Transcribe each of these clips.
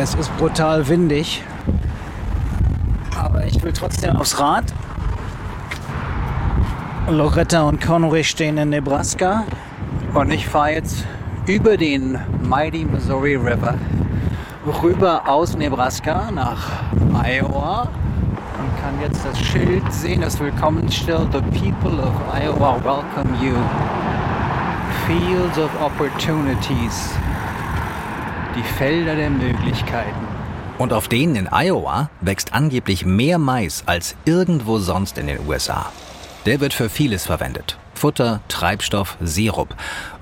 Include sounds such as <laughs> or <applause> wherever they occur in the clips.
Es ist brutal windig. Aber ich will trotzdem aufs Rad. Loretta und Connery stehen in Nebraska. Und ich fahre jetzt über den Mighty Missouri River rüber aus Nebraska nach Iowa und kann jetzt das Schild sehen, das Willkommensschild. The people of Iowa welcome you. Fields of Opportunities. Die Felder der Möglichkeiten. Und auf denen in Iowa wächst angeblich mehr Mais als irgendwo sonst in den USA. Der wird für vieles verwendet. Futter, Treibstoff, Sirup.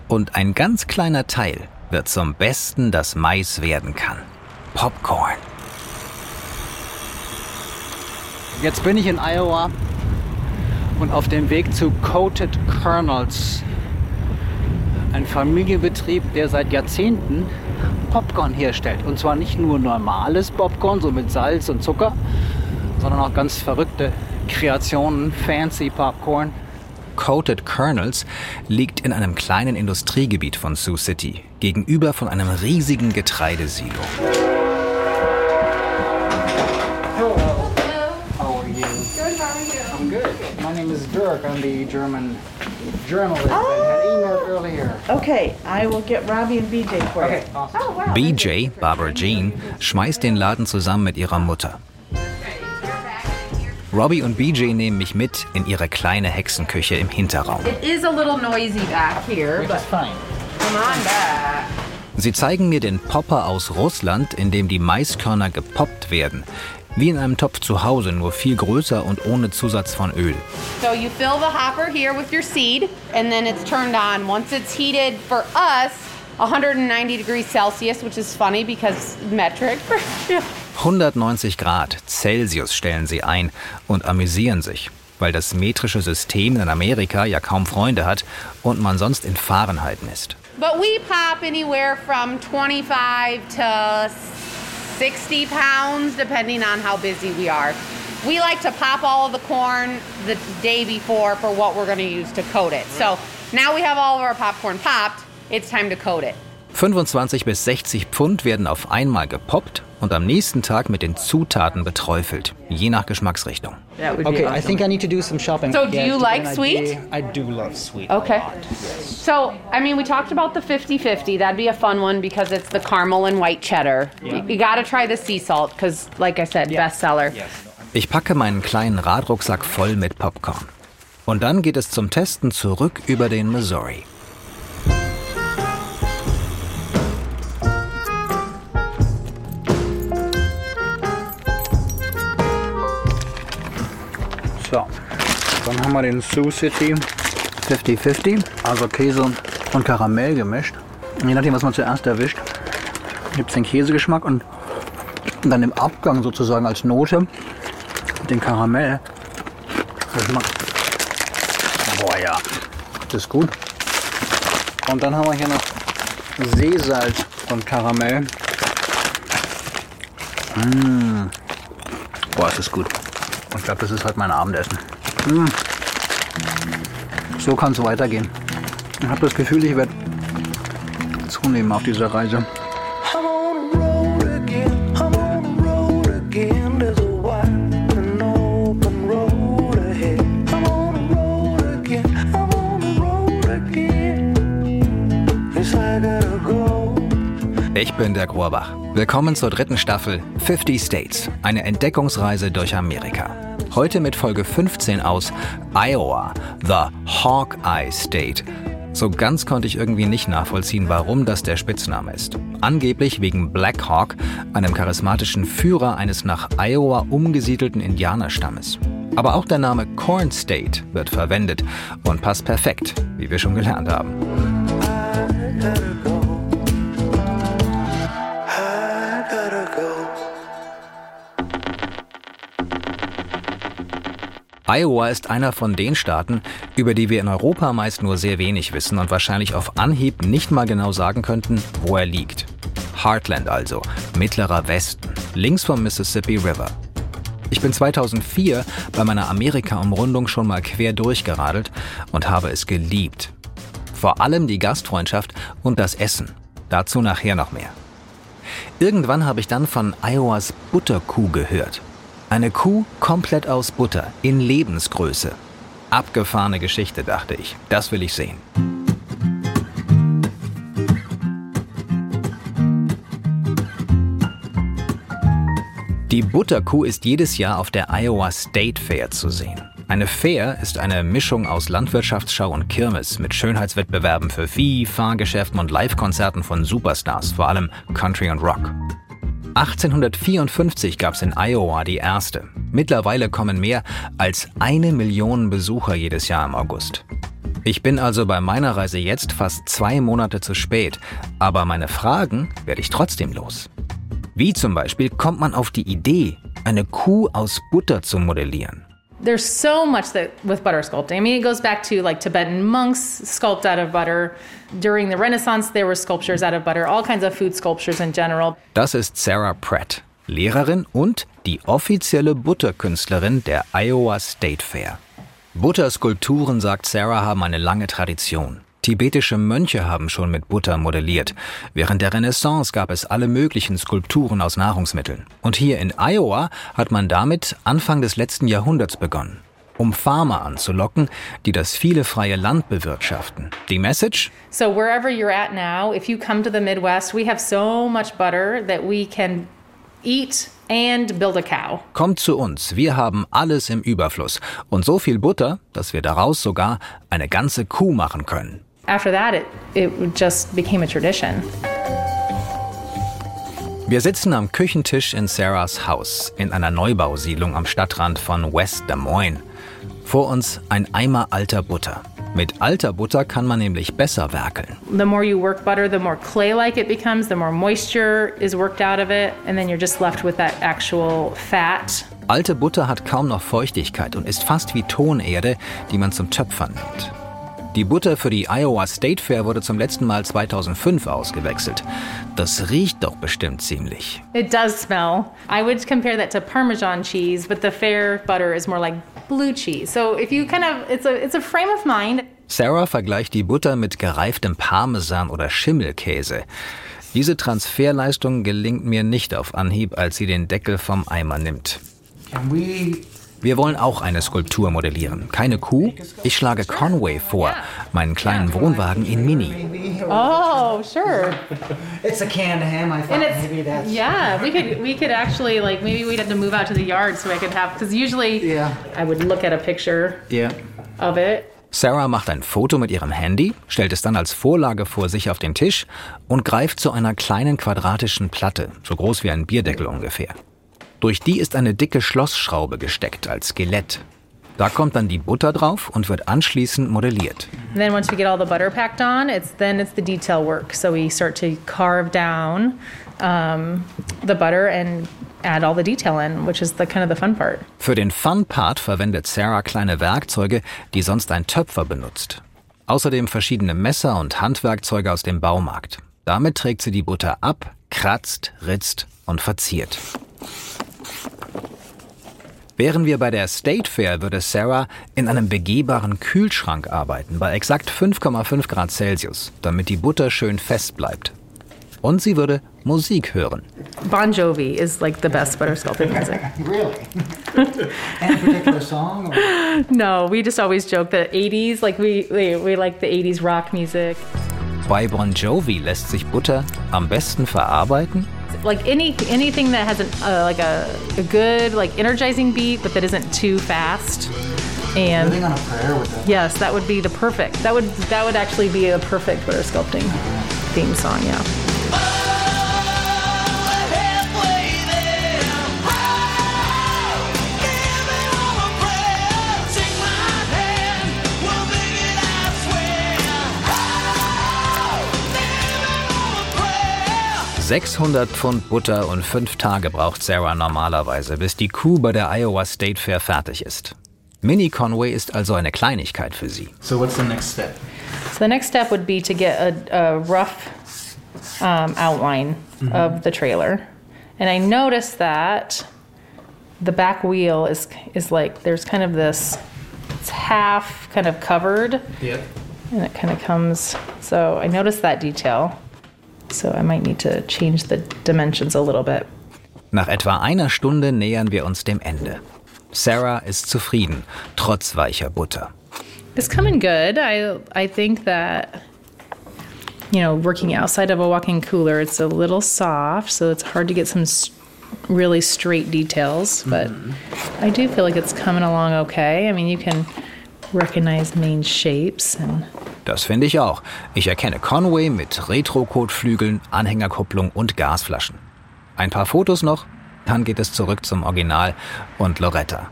Und ein ganz kleiner Teil wird zum Besten, das Mais werden kann. Popcorn. Jetzt bin ich in Iowa und auf dem Weg zu Coated Kernels. Ein Familienbetrieb, der seit Jahrzehnten Popcorn herstellt. Und zwar nicht nur normales Popcorn, so mit Salz und Zucker, sondern auch ganz verrückte Kreationen, fancy Popcorn. Coated Kernels liegt in einem kleinen Industriegebiet von Sioux City, gegenüber von einem riesigen Getreidesilo. Dirk. I'm the German journalist oh. that had emailed earlier. Okay, I will get Robbie and BJ for okay, you. Awesome. Oh, wow. BJ, Barbara Jean, schmeißt den Laden zusammen mit ihrer Mutter. Robbie und BJ nehmen mich mit in ihre kleine Hexenküche im Hinterraum. It is a little noisy back here, but fine. Come on back. Sie zeigen mir den Popper aus Russland, in dem die Maiskörner gepoppt werden. Wie in einem Topf zu Hause, nur viel größer und ohne Zusatz von Öl. So you fill the hopper here with your seed and then it's turned on. Once it's heated for us 190 degrees Celsius, which is funny because metric. <laughs> 190 Grad Celsius stellen sie ein und amüsieren sich, weil das metrische System in Amerika ja kaum Freunde hat und man sonst in Fahrenheit misst. But we pop anywhere from 25 to 60 pounds, depending on how busy we are. We like to pop all of the corn the day before for what we're going to use to coat it. So now we have all of our popcorn popped, it's time to coat it. 25 bis 60 Pfund werden auf einmal gepoppt und am nächsten Tag mit den Zutaten beträufelt, je nach Geschmacksrichtung. Okay, awesome. I think I need to do some shopping. So, do you like sweet? I do love sweet. Okay. So, I mean, we talked about the 50-50. That'd be a fun one because it's the caramel and white cheddar. Yeah. You, you got to try the sea salt because, like I said, yeah. bestseller. Yes. Ich packe meinen kleinen Radrucksack voll mit Popcorn. Und dann geht es zum Testen zurück über den Missouri. So, dann haben wir den Sioux City 50-50, also Käse und Karamell gemischt. Je nachdem, was man zuerst erwischt, gibt es den Käsegeschmack und dann im Abgang sozusagen als Note den Karamell. Geschmack. Boah ja, das ist gut. Und dann haben wir hier noch Seesalz und Karamell. Mmh. Boah, ist das gut. Ich glaube, das ist heute mein Abendessen. Mmh. So kann es weitergehen. Ich habe das Gefühl, ich werde zunehmen auf dieser Reise. Ich bin der Rohrbach. Willkommen zur dritten Staffel 50 States, eine Entdeckungsreise durch Amerika. Heute mit Folge 15 aus Iowa, The Hawkeye State. So ganz konnte ich irgendwie nicht nachvollziehen, warum das der Spitzname ist. Angeblich wegen Black Hawk, einem charismatischen Führer eines nach Iowa umgesiedelten Indianerstammes. Aber auch der Name Corn State wird verwendet und passt perfekt, wie wir schon gelernt haben. Iowa ist einer von den Staaten, über die wir in Europa meist nur sehr wenig wissen und wahrscheinlich auf Anhieb nicht mal genau sagen könnten, wo er liegt. Heartland also, mittlerer Westen, links vom Mississippi River. Ich bin 2004 bei meiner Amerika-Umrundung schon mal quer durchgeradelt und habe es geliebt. Vor allem die Gastfreundschaft und das Essen. Dazu nachher noch mehr. Irgendwann habe ich dann von Iowas Butterkuh gehört. Eine Kuh komplett aus Butter, in Lebensgröße. Abgefahrene Geschichte, dachte ich. Das will ich sehen. Die Butterkuh ist jedes Jahr auf der Iowa State Fair zu sehen. Eine Fair ist eine Mischung aus Landwirtschaftsschau und Kirmes mit Schönheitswettbewerben für Vieh, Fahrgeschäften und Live-Konzerten von Superstars, vor allem Country und Rock. 1854 gab es in Iowa die erste. Mittlerweile kommen mehr als eine Million Besucher jedes Jahr im August. Ich bin also bei meiner Reise jetzt fast zwei Monate zu spät, aber meine Fragen werde ich trotzdem los. Wie zum Beispiel kommt man auf die Idee, eine Kuh aus Butter zu modellieren? There's so much that with butter sculpting. I mean, it goes back to like Tibetan monks sculpt out of butter. During the Renaissance, there were sculptures out of butter, all kinds of food sculptures in general. Das ist Sarah Pratt, Lehrerin und die offizielle Butterkünstlerin der Iowa State Fair. Butterskulpturen, sagt Sarah, haben eine lange Tradition. Tibetische Mönche haben schon mit Butter modelliert. Während der Renaissance gab es alle möglichen Skulpturen aus Nahrungsmitteln. Und hier in Iowa hat man damit Anfang des letzten Jahrhunderts begonnen. Um Farmer anzulocken, die das viele freie Land bewirtschaften. Die Message? So wherever you're at now, if you come to the Midwest, we have so much butter that we can eat and build a cow. Kommt zu uns, wir haben alles im Überfluss und so viel Butter, dass wir daraus sogar eine ganze Kuh machen können. After that, it, it just became a tradition. Wir sitzen am Küchentisch in Sarahs Haus in einer Neubausiedlung am Stadtrand von West Des Moines. Vor uns ein Eimer alter Butter. Mit alter Butter kann man nämlich besser werkeln. The more you work butter, the more clay-like it becomes, the more moisture is worked out of it, and then you're just left with that actual fat. Alte Butter hat kaum noch Feuchtigkeit und ist fast wie Tonerde, die man zum Töpfern nimmt. Die Butter für die Iowa State Fair wurde zum letzten Mal 2005 ausgewechselt. Das riecht doch bestimmt ziemlich. It does smell. I would compare that to Parmesan cheese, but the fair butter is more like blue cheese. So if you kind of, it's a, it's a frame of mind. Sarah vergleicht die Butter mit gereiftem Parmesan oder Schimmelkäse. Diese Transferleistung gelingt mir nicht auf Anhieb, als sie den Deckel vom Eimer nimmt. Can we Wir wollen auch eine Skulptur modellieren. Keine Kuh. Ich schlage Conway vor, meinen kleinen Wohnwagen in Mini. Oh, sure. It's a canned ham. I thought maybe that's yeah, we could we could actually like maybe we'd have to move out to the yard so I could have because usually Yeah. I would look at a picture Yeah. of it. Sarah macht ein Foto mit ihrem Handy, stellt es dann als Vorlage vor sich auf den Tisch und greift zu einer kleinen quadratischen Platte, so groß wie ein Bierdeckel ungefähr. Durch die ist eine dicke Schlossschraube gesteckt als Skelett. Da kommt dann die Butter drauf und wird anschließend modelliert. And then once we get all the butter packed on, it's then it's the detail work. So we start to carve down um, the butter and add all the detail in, which is the kind of the fun part. Für den Fun-Part verwendet Sarah kleine Werkzeuge, die sonst ein Töpfer benutzt. Außerdem verschiedene Messer und Handwerkzeuge aus dem Baumarkt. Damit trägt sie die Butter ab, kratzt, ritzt und verziert. Wären wir bei der State Fair, würde Sarah in einem begehbaren Kühlschrank arbeiten, bei exakt 5,5 Grad Celsius, damit die Butter schön fest bleibt. Und sie würde Musik hören. Bon Jovi is like the best butter sculpting music. <laughs> Really? Any particular song? Or? <laughs> No, we just always joke that 80s, like we, we, we like the 80s rock music. Bei Bon Jovi lässt sich Butter am besten verarbeiten Like any anything that has an, uh, like a, a good like energizing beat, but that isn't too fast. And Living on a prayer with that. yes, that would be the perfect. That would that would actually be a perfect butter sculpting theme song. Yeah. – 600 Pfund Butter und fünf Tage braucht Sarah normalerweise, bis die Kuh bei der Iowa State Fair fertig ist. Mini Conway ist also eine Kleinigkeit für sie. So what's the next step? So the next step would be to get a, a rough um, outline of the trailer, and I noticed that the back wheel is is like there's kind of this. It's half kind of covered, Yep. and it kind of comes. So I noticed that detail. So I might need to change the dimensions a little bit. Nach etwa einer Stunde nähern wir uns dem Ende. Sarah ist zufrieden, trotz weicher Butter. It's coming good. I I think that you know, working outside of a walk-in cooler, it's a little soft, so it's hard to get some really straight details, but I do feel like it's coming along okay. I mean, you can recognize main shapes and Das finde ich auch. Ich erkenne Conway mit Retro-Kotflügeln, Anhängerkupplung und Gasflaschen. Ein paar Fotos noch, dann geht es zurück zum Original und Loretta.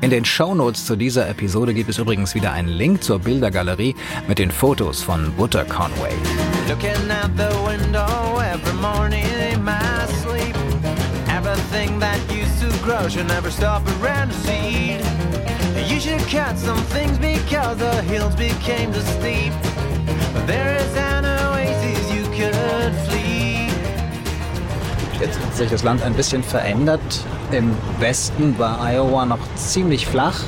In den Shownotes zu dieser Episode gibt es übrigens wieder einen Link zur Bildergalerie mit den Fotos von Butter Conway. Looking You should cut some things because the hills became too steep. There is an oasis you could flee. Jetzt hat sich das Land ein bisschen verändert. Im Westen war Iowa noch ziemlich flach.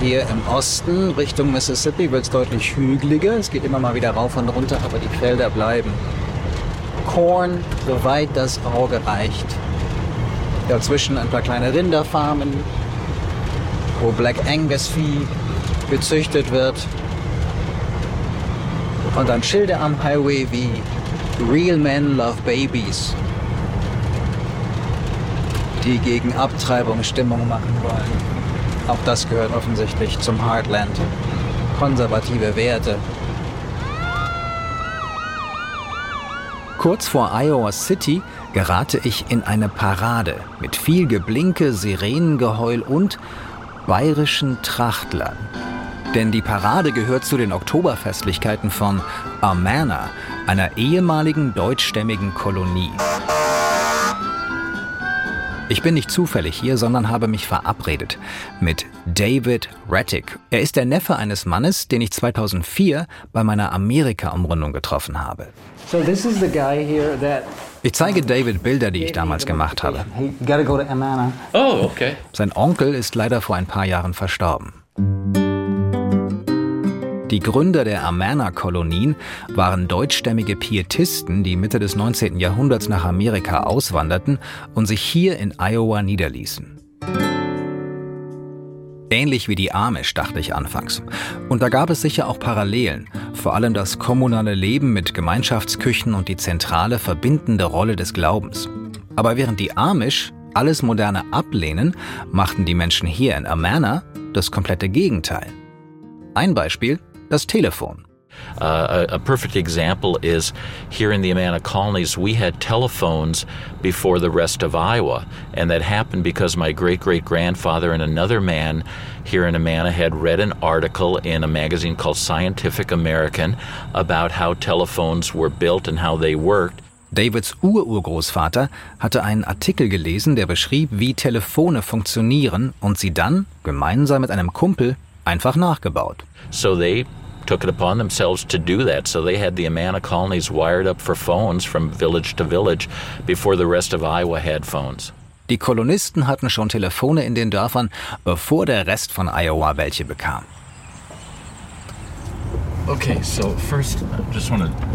Hier im Osten Richtung Mississippi wird es deutlich hügeliger. Es geht immer mal wieder rauf und runter, aber die Felder bleiben. Korn, soweit das Auge reicht. Dazwischen ein paar kleine Rinderfarmen, wo Black Angus Vieh gezüchtet wird. Und dann Schilder am Highway wie Real Men Love Babies, die gegen Abtreibung Stimmung machen wollen. Auch das gehört offensichtlich zum Heartland. Konservative Werte. Kurz vor Iowa City gerate ich in eine Parade mit viel Geblinke, Sirenengeheul und bayerischen Trachtlern. Denn die Parade gehört zu den Oktoberfestlichkeiten von Amana, einer ehemaligen deutschstämmigen Kolonie. Ich bin nicht zufällig hier, sondern habe mich verabredet mit David Rattick. Er ist der Neffe eines Mannes, den ich 2004 bei meiner Amerika-Umrundung getroffen habe. So this is the guy here that Ich zeige David Bilder, die ich damals gemacht habe. Oh, okay. Sein Onkel ist leider vor ein paar Jahren verstorben. Die Gründer der Amana-Kolonien waren deutschstämmige Pietisten, die Mitte des 19. Jahrhunderts nach Amerika auswanderten und sich hier in Iowa niederließen. Ähnlich wie die Amish, dachte ich anfangs. Und da gab es sicher auch Parallelen, vor allem das kommunale Leben mit Gemeinschaftsküchen und die zentrale verbindende Rolle des Glaubens. Aber während die Amish alles Moderne ablehnen, machten die Menschen hier in Amana das komplette Gegenteil. Ein Beispiel, das Telefon. Uh, a, a perfect example is here in the Amana colonies, we had telephones before the rest of Iowa. And that happened because my great great grandfather and another man here in Amana had read an article in a magazine called Scientific American about how telephones were built and how they worked. Davids Ururgroßvater hatte einen Artikel gelesen, der beschrieb, wie Telefone funktionieren und sie dann, gemeinsam mit einem Kumpel, einfach nachgebaut. So they took it upon themselves to do that. So they had the Amana colonies wired up for phones from village to village before the rest of Iowa had phones. Die Kolonisten hatten schon Telefone in den Dörfern, bevor der Rest von Iowa welche bekam. Okay, so first, I just want to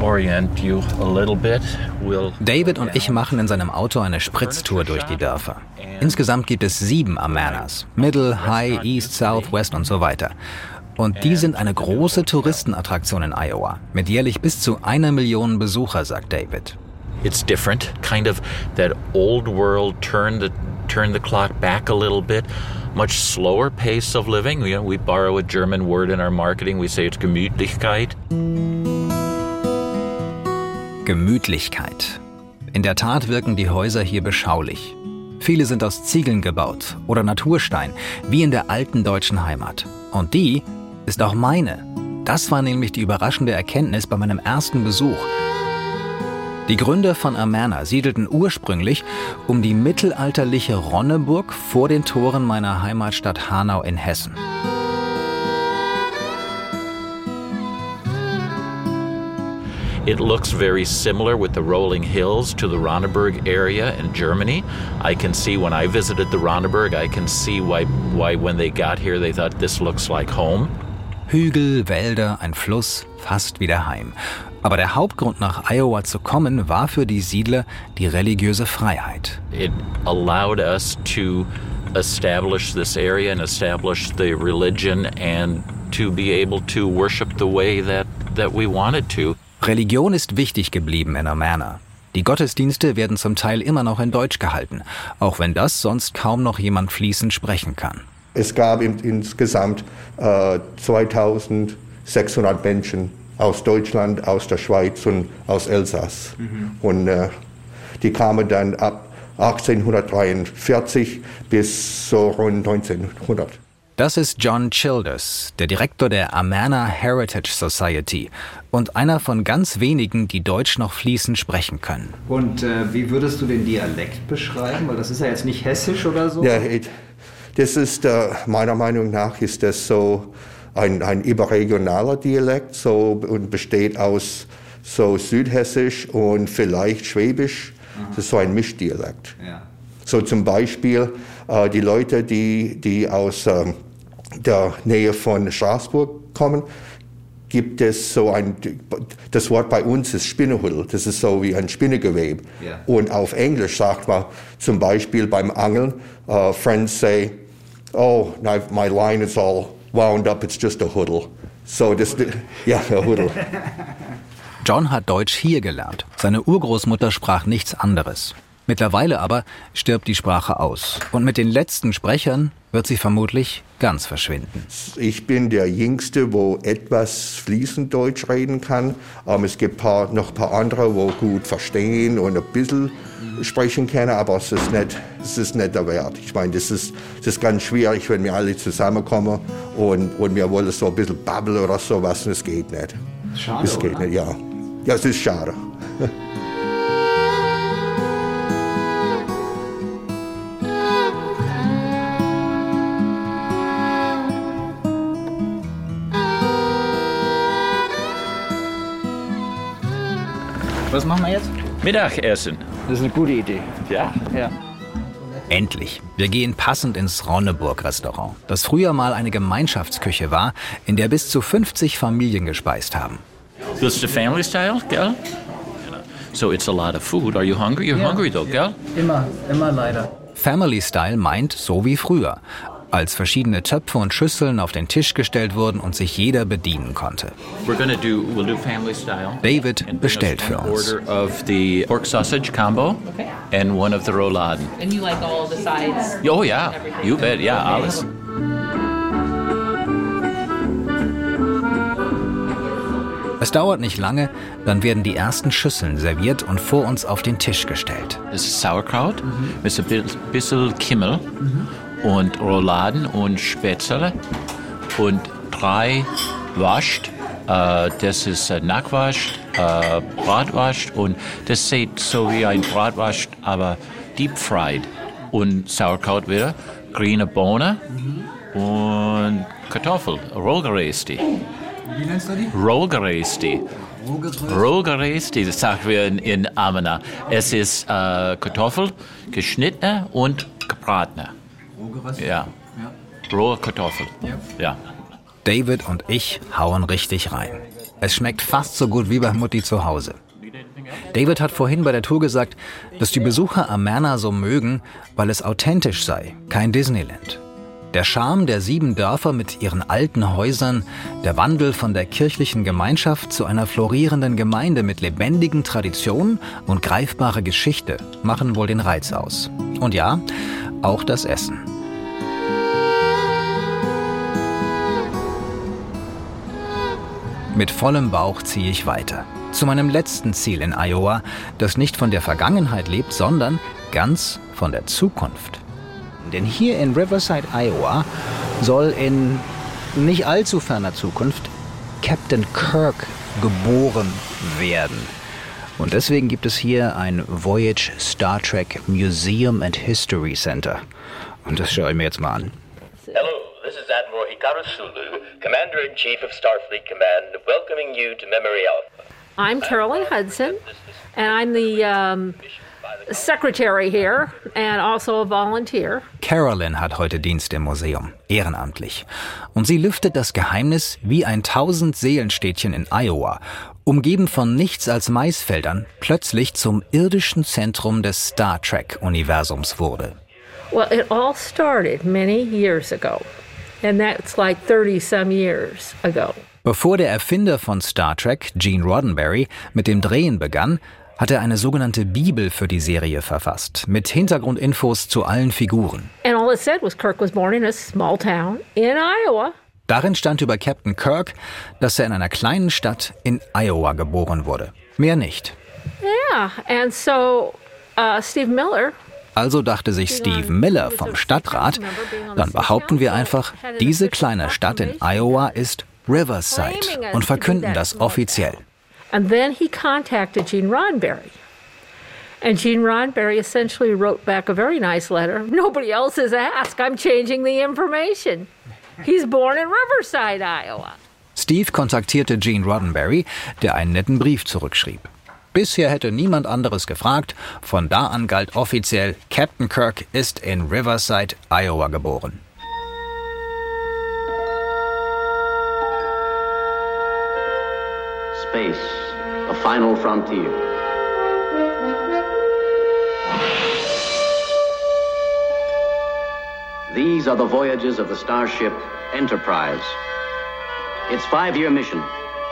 orient you a little bit. We'll David und ich machen in seinem Auto eine Spritztour durch die Dörfer. Insgesamt gibt es sieben Amanas. Middle, High, East, South, West und so weiter. Und die sind eine große Touristenattraktion in Iowa. Mit jährlich bis zu einer Million Besucher, sagt David. it's different, kind of that old world turn the turn the clock back a little bit. Much slower pace of living. You know, we borrow a German word in our marketing. We say it's Gemütlichkeit. Gemütlichkeit. In der Tat wirken die Häuser hier beschaulich. Viele sind aus Ziegeln gebaut oder Naturstein, wie in der alten deutschen Heimat. Und die ist auch meine. Das war nämlich die überraschende Erkenntnis bei meinem ersten Besuch. Die Gründer von Amana siedelten ursprünglich um die mittelalterliche Ronneburg vor den Toren meiner Heimatstadt Hanau in Hessen. It looks very similar with the rolling hills to the Ronneburg area in Germany. I can see when I visited the Ronneburg, I can see why why when they got here they thought this looks like home. Hügel, Wälder, ein Fluss, fast wie daheim. Aber der Hauptgrund nach Iowa zu kommen war für die Siedler die religiöse Freiheit. It allowed us to establish this area and establish the religion and to be able to worship the way that, that we wanted to. Religion ist wichtig geblieben in Amana. Die Gottesdienste werden zum Teil immer noch in Deutsch gehalten, auch wenn das sonst kaum noch jemand fließend sprechen kann. Es gab in, insgesamt äh, 2600 Menschen aus Deutschland, aus der Schweiz und aus Elsass. Und äh, die kamen dann ab 1843 bis so rund 1900. Das ist John Childers, der Direktor der Amana Heritage Society und einer von ganz wenigen, die Deutsch noch fließend sprechen können. Und äh, wie würdest du den Dialekt beschreiben? Weil das ist ja jetzt nicht hessisch oder so. Ja, das ist äh, meiner Meinung nach ist das so ein, ein überregionaler Dialekt so, und besteht aus so Südhessisch und vielleicht Schwäbisch. Das ist so ein Mischdialekt. Ja. So zum Beispiel äh, die Leute, die, die aus ähm, der Nähe von Straßburg kommen, gibt es so ein, das Wort bei uns ist Spinnehudel, das ist so wie ein Spinnegewebe. Ja. Und auf Englisch sagt man zum Beispiel beim Angeln, uh, friends say, oh, my line is all wound up, it's just a huddle. So das, ja, a huddle. <laughs> John hat Deutsch hier gelernt. Seine Urgroßmutter sprach nichts anderes. Mittlerweile aber stirbt die Sprache aus. Und mit den letzten Sprechern wird sie vermutlich ganz verschwinden. Ich bin der Jüngste, wo etwas fließend Deutsch reden kann. Ähm, es gibt paar, noch ein paar andere, wo gut verstehen und ein bisschen sprechen können, aber es ist nicht, es ist nicht der Wert. Ich meine, das ist, das ist ganz schwierig, wenn wir alle zusammenkommen und, und wir wollen so ein bisschen babbeln oder sowas und es geht nicht. Schade, Es geht oder? nicht, ja. Ja, es ist schade. <laughs> Was machen wir jetzt? Mittagessen. Das ist eine gute Idee. Ja. Ja. Endlich. Wir gehen passend ins Ronneburg-Restaurant, das früher mal eine Gemeinschaftsküche war, in der bis zu 50 Familien gespeist haben. This is the family style, gell? So it's a lot of food. Are you hungry? You're hungry though, gell? Immer, immer leider. Family Style meint so wie früher, als verschiedene Töpfe und Schüsseln auf den Tisch gestellt wurden und sich jeder bedienen konnte. We're gonna do, we'll do family style. David bestellt für uns. Order of the pork sausage combo and one of the rouladen. And you like all the sides? Oh yeah, you bet. Yeah, alles. Es dauert nicht lange, dann werden die ersten Schüsseln serviert und vor uns auf den Tisch gestellt. Das ist Sauerkraut mit ein bi- bisschen Kimmel und Rouladen und Spätzle und drei Wascht. Äh, das ist äh, Nackwasch, äh, Bratwascht und das sieht so wie ein Bratwascht, aber deep fried. Und Sauerkraut wieder, grüne Bohne und Kartoffel, Rollgeresti. Wie nennst du die? Rollgeresti. Rollgeresti, das sagen wir in, in Amena. Es ist äh, Kartoffel, geschnittene und gebratene. Ja. Rohe Kartoffel. Ja. David und ich hauen richtig rein. Es schmeckt fast so gut wie bei Mutti zu Hause. David hat vorhin bei der Tour gesagt, dass die Besucher Amerna so mögen, weil es authentisch sei, kein Disneyland. Der Charme der sieben Dörfer mit ihren alten Häusern, der Wandel von der kirchlichen Gemeinschaft zu einer florierenden Gemeinde mit lebendigen Traditionen und greifbarer Geschichte machen wohl den Reiz aus. Und ja, auch das Essen. Mit vollem Bauch ziehe ich weiter. Zu meinem letzten Ziel in Iowa, das nicht von der Vergangenheit lebt, sondern ganz von der Zukunft. Denn hier in Riverside, Iowa, soll in nicht allzu ferner Zukunft Captain Kirk geboren werden. Und deswegen gibt es hier ein Voyage Star Trek Museum and History Center. Und das schaue ich mir jetzt mal an. Hello, this is Admiral Hikaru Sulu, Commander in Chief of Starfleet Command, welcoming you to Memory Alpha. I'm Carolyn Hudson, and I'm the um, secretary here and also a volunteer. Carolyn hat heute Dienst im Museum, ehrenamtlich. Und sie lüftet das Geheimnis, wie ein Tausend-Seelenstädtchen in Iowa, umgeben von nichts als Maisfeldern, plötzlich zum irdischen Zentrum des Star Trek-Universums wurde. Well, it all started many years ago, and that's like 30 some years ago. Bevor der Erfinder von Star Trek, Gene Roddenberry, mit dem Drehen begann, hat er eine sogenannte Bibel für die Serie verfasst, mit Hintergrundinfos zu allen Figuren. And all it said was Kirk was born in a small town in Iowa. Darin stand über Captain Kirk, dass er in einer kleinen Stadt in Iowa geboren wurde. Mehr nicht. Yeah, and so uh, Steve Miller Also dachte sich Steve Miller vom Stadtrat, dann behaupten wir einfach, diese kleine Stadt in Iowa ist Riverside und verkünden das offiziell. And then he contacted Gene Roddenberry. And Gene Roddenberry essentially wrote back a very nice letter. Nobody else has asked. I'm changing the information. He's born in Riverside, Iowa. Steve kontaktierte Gene Roddenberry, der einen netten Brief zurückschrieb. Bisher hätte niemand anderes gefragt. Von da an galt offiziell, Captain Kirk ist in Riverside, Iowa geboren. Space, the final frontier. These are the voyages of the starship Enterprise. Its five year mission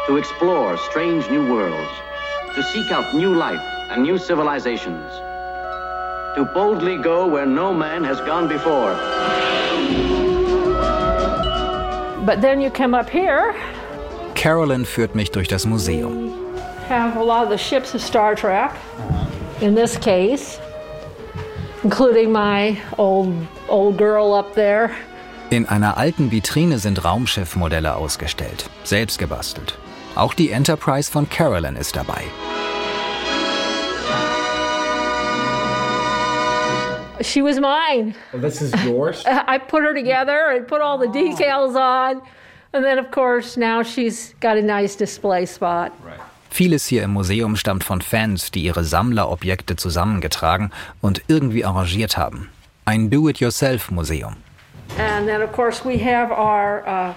to explore strange new worlds, to seek out new life and new civilizations, to boldly go where no man has gone before. But then you come up here, Carolyn führt mich durch das Museum. have a lot of the ships of Star Trek, in this case, including my old old girl up there. In einer alten Vitrine sind Raumschiffmodelle ausgestellt, selbst gebastelt. Auch die Enterprise von Carolyn ist dabei. She was mine. This is yours? <laughs> I put her together and put all the decals on. And then, of course, now she's got a nice display spot. Vieles hier im Museum stammt von Fans, die ihre Sammlerobjekte zusammengetragen und irgendwie arrangiert haben. Ein Do-it-yourself-Museum. And then, of course, we have our uh,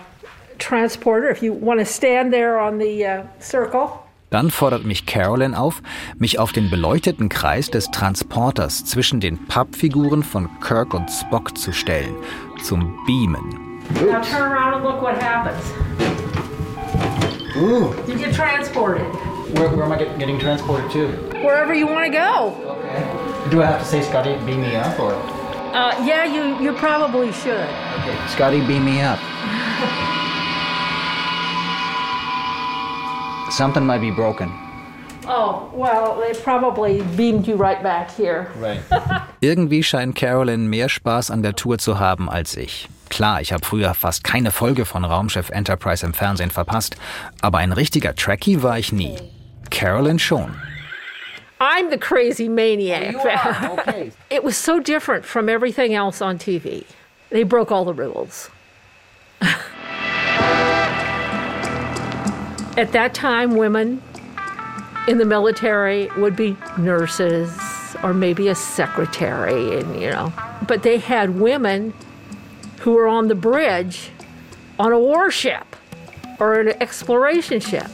transporter. If you want to stand there on the uh, circle, Dann fordert mich Carolyn auf, mich auf den beleuchteten Kreis des Transporters zwischen den Pappfiguren von Kirk und Spock zu stellen, zum Beamen. now turn around and look what happens. Ooh, You get transported where, where am I get, getting transported to? wherever you want to go. Do I have to say, Scotty, beam me up, or Uh, yeah, you, you probably should. okay, Scotty, beam me up? Something might be broken. Oh, well, they probably beamed you right back here. Right. <laughs> Irgendwie scheint Carolyn mehr Spaß an der Tour zu haben als ich. Klar, ich habe früher fast keine Folge von Raumschiff Enterprise im Fernsehen verpasst, aber ein richtiger Trekkie war ich nie. Carolyn schon. I'm the crazy maniac. Oh, okay. <laughs> it was so different from everything else on TV. They broke all the rules. <laughs> At that time, women in the military would be nurses or maybe a secretary, and you know. But they had women who were on the bridge on a warship or an exploration ship.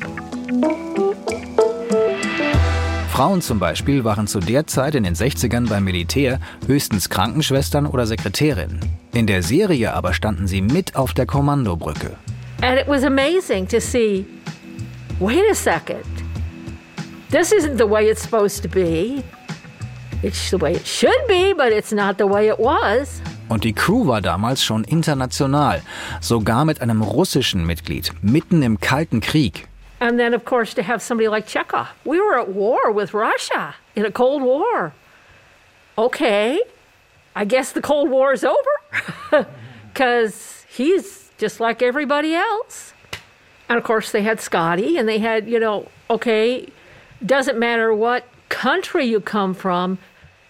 Frauen zum Beispiel waren zu der Zeit in den 60ern beim Militär höchstens Krankenschwestern oder Sekretärinnen. In der Serie aber standen sie mit auf der Kommandobrücke. And it was amazing to see wait a second, this isn't the way it's supposed to be. It's the way it should be, but it's not the way it was. Und die Crew war damals schon international, sogar mit einem russischen Mitglied, mitten im Kalten Krieg. And then, of course, to have somebody like Chekhov. We were at war with Russia in a Cold War. Okay, I guess the Cold War is over <laughs> because he's just like everybody else. And of course, they had Scotty, and they had, you know, okay, doesn't matter what country you come from,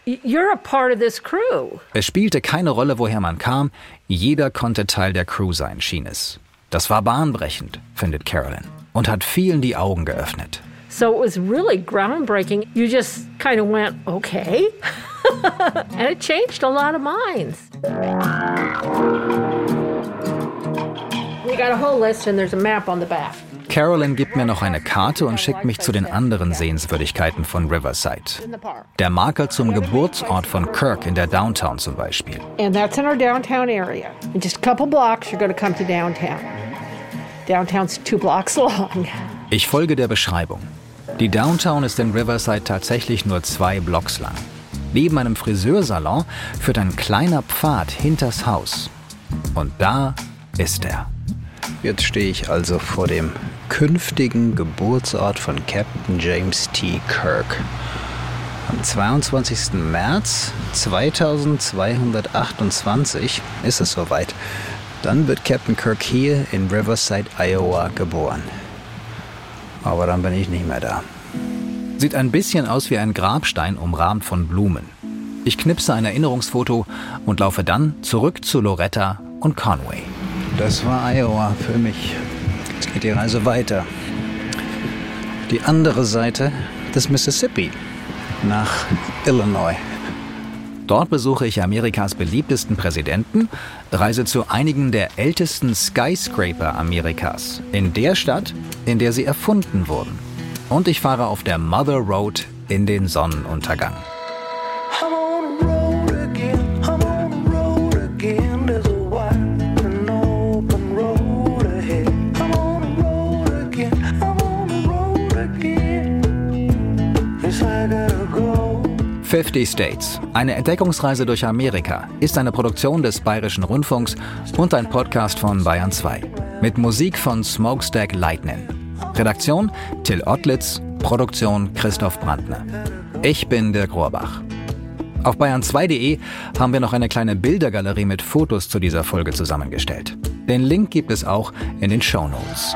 you're a part of this crew. Es spielte keine Rolle, woher man kam, jeder konnte Teil der Crew sein, schien es. Das war bahnbrechend, findet Carolyn, und hat vielen die Augen geöffnet. So it was really groundbreaking. You just kind of went, okay. <laughs> and it changed a lot of minds. We got a whole list and there's a map on the back. Carolyn gibt mir noch eine Karte und schickt mich zu den anderen Sehenswürdigkeiten von Riverside. Der Marker zum Geburtsort von Kirk in der Downtown zum Beispiel. And that's in our downtown area. In just a couple blocks, you're going to come to downtown. Ich folge der Beschreibung. Die Downtown ist in Riverside tatsächlich nur zwei Blocks lang. Neben einem Friseursalon führt ein kleiner Pfad hinters Haus. Und da ist er. Jetzt stehe ich also vor dem künftigen Geburtsort von Captain James T. Kirk. Am 22. März 2228 ist es soweit. Dann wird Captain Kirk hier in Riverside, Iowa geboren. Aber dann bin ich nicht mehr da. Sieht ein bisschen aus wie ein Grabstein umrahmt von Blumen. Ich knipse ein Erinnerungsfoto und laufe dann zurück zu Loretta und Conway. Das war Iowa für mich. Jetzt geht die Reise weiter. Die andere Seite des Mississippi nach Illinois. Dort besuche ich Amerikas beliebtesten Präsidenten, reise zu einigen der ältesten Skyscraper Amerikas, in der Stadt, in der sie erfunden wurden. Und ich fahre auf der Mother Road in den Sonnenuntergang. Fifty States, eine Entdeckungsreise durch Amerika, ist eine Produktion des Bayerischen Rundfunks und ein Podcast von Bayern 2. Mit Musik von Smokestack Lightning. Redaktion Till Ottlitz, Produktion Christoph Brandner. Ich bin Dirk Rohrbach. Auf bayern2.de haben wir noch eine kleine Bildergalerie mit Fotos zu dieser Folge zusammengestellt. Den Link gibt es auch in den Show Notes.